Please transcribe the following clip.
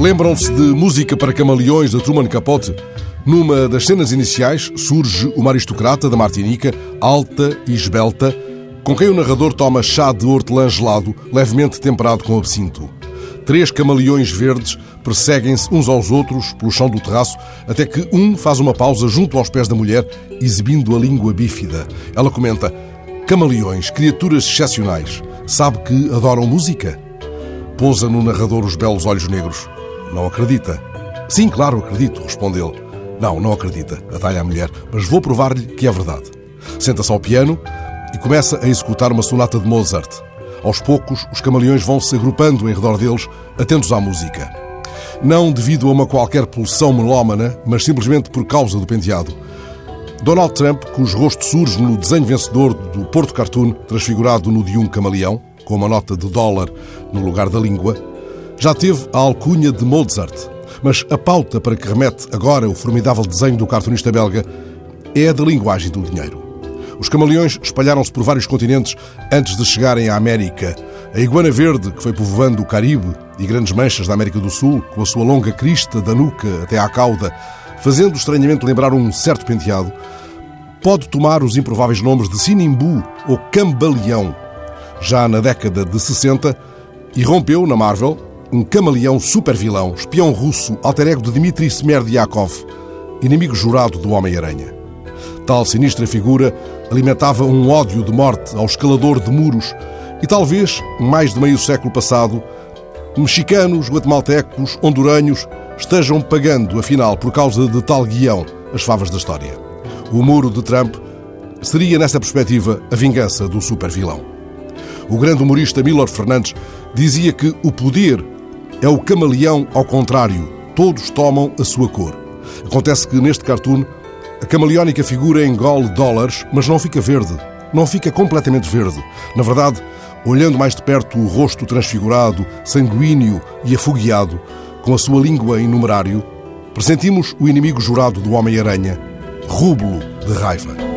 Lembram-se de Música para Camaleões de Truman Capote? Numa das cenas iniciais surge uma aristocrata da Martinica, alta e esbelta, com quem o narrador toma chá de hortelã gelado, levemente temperado com absinto. Três camaleões verdes perseguem-se uns aos outros pelo chão do terraço, até que um faz uma pausa junto aos pés da mulher, exibindo a língua bífida. Ela comenta: Camaleões, criaturas excepcionais, sabe que adoram música? Pousa no narrador os belos olhos negros. Não acredita? Sim, claro, acredito, responde ele. Não, não acredita, atalha a mulher, mas vou provar-lhe que é verdade. Senta-se ao piano e começa a executar uma sonata de Mozart. Aos poucos, os camaleões vão se agrupando em redor deles, atentos à música. Não devido a uma qualquer pulsão melómana, mas simplesmente por causa do penteado. Donald Trump, cujo rosto surge no desenho vencedor do Porto Cartoon, transfigurado no de um camaleão, com uma nota de dólar no lugar da língua, já teve a alcunha de Mozart, mas a pauta para que remete agora o formidável desenho do cartunista belga é a da linguagem do dinheiro. Os camaleões espalharam-se por vários continentes antes de chegarem à América. A iguana verde, que foi povoando o Caribe e grandes manchas da América do Sul, com a sua longa crista da nuca até à cauda, fazendo estranhamente lembrar um certo penteado, pode tomar os improváveis nomes de Sinimbu ou Cambaleão. Já na década de 60, irrompeu na Marvel um camaleão super vilão, espião russo, alter ego de Dmitry Smerdyakov, inimigo jurado do Homem-Aranha. Tal sinistra figura alimentava um ódio de morte ao escalador de muros e talvez, mais de meio século passado, mexicanos, guatemaltecos, honduranhos estejam pagando, afinal, por causa de tal guião, as favas da história. O muro de Trump seria, nessa perspectiva, a vingança do super-vilão. O grande humorista Milor Fernandes dizia que o poder é o camaleão ao contrário, todos tomam a sua cor. Acontece que neste cartoon a camaleónica figura engole dólares, mas não fica verde, não fica completamente verde. Na verdade, olhando mais de perto o rosto transfigurado, sanguíneo e afogueado, com a sua língua em numerário, pressentimos o inimigo jurado do Homem-Aranha, rúbulo de raiva.